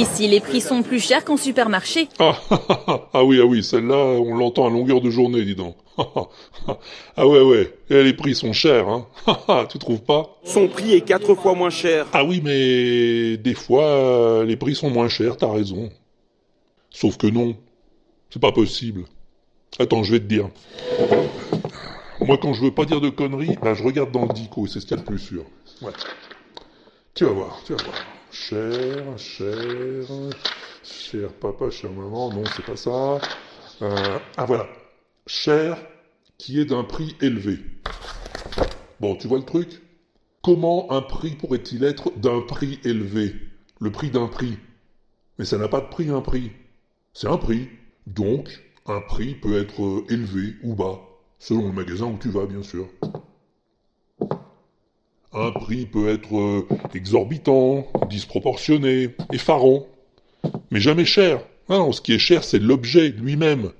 Ici, les prix sont plus chers qu'en supermarché. Ah, ah oui, ah oui, celle-là, on l'entend à longueur de journée, dis donc. ah ouais, ouais, et les prix sont chers, hein. tu trouves pas? Son prix est quatre fois moins cher. Ah oui, mais des fois, les prix sont moins chers, t'as raison. Sauf que non, c'est pas possible. Attends, je vais te dire. Moi, quand je veux pas dire de conneries, ben, je regarde dans le dico, c'est ce qu'il y a de plus sûr. Ouais. Tu vas voir, tu vas voir. Cher, cher, cher papa, cher maman, non, c'est pas ça. Euh, ah voilà. Cher qui est d'un prix élevé. Bon, tu vois le truc? Comment un prix pourrait-il être d'un prix élevé? Le prix d'un prix. Mais ça n'a pas de prix un prix. C'est un prix. Donc, un prix peut être élevé ou bas, selon le magasin où tu vas, bien sûr. Un prix peut être euh, exorbitant, disproportionné, effarant, mais jamais cher. Non, ce qui est cher, c'est l'objet lui-même.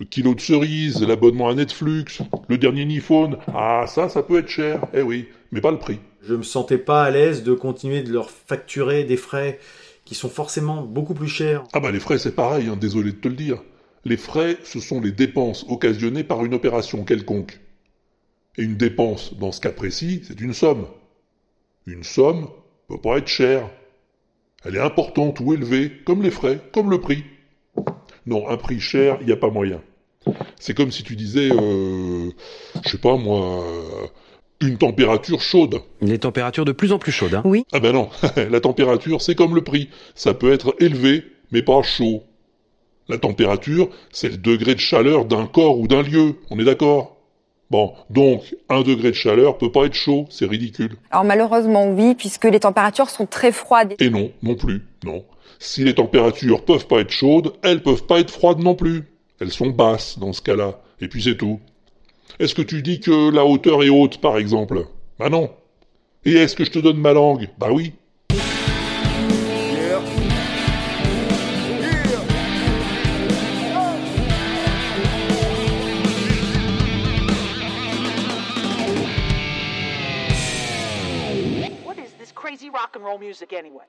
Le kilo de cerises, l'abonnement à Netflix, le dernier iPhone. Ah, ça, ça peut être cher. Eh oui, mais pas le prix. Je me sentais pas à l'aise de continuer de leur facturer des frais qui sont forcément beaucoup plus chers. Ah bah les frais, c'est pareil, hein, désolé de te le dire. Les frais, ce sont les dépenses occasionnées par une opération quelconque. Et une dépense, dans ce cas précis, c'est une somme. Une somme peut pas être chère. Elle est importante ou élevée, comme les frais, comme le prix. Non, un prix cher, il n'y a pas moyen. C'est comme si tu disais, euh, je sais pas moi, euh, une température chaude. Les températures de plus en plus chaudes, hein Oui. Ah ben non, la température, c'est comme le prix. Ça peut être élevé, mais pas chaud. La température, c'est le degré de chaleur d'un corps ou d'un lieu, on est d'accord? Bon, donc, un degré de chaleur peut pas être chaud, c'est ridicule. Alors malheureusement oui, puisque les températures sont très froides. Et non, non plus, non. Si les températures peuvent pas être chaudes, elles peuvent pas être froides non plus. Elles sont basses dans ce cas-là, et puis c'est tout. Est-ce que tu dis que la hauteur est haute, par exemple? Bah non. Et est-ce que je te donne ma langue? Bah oui. This crazy rock and roll music anyway?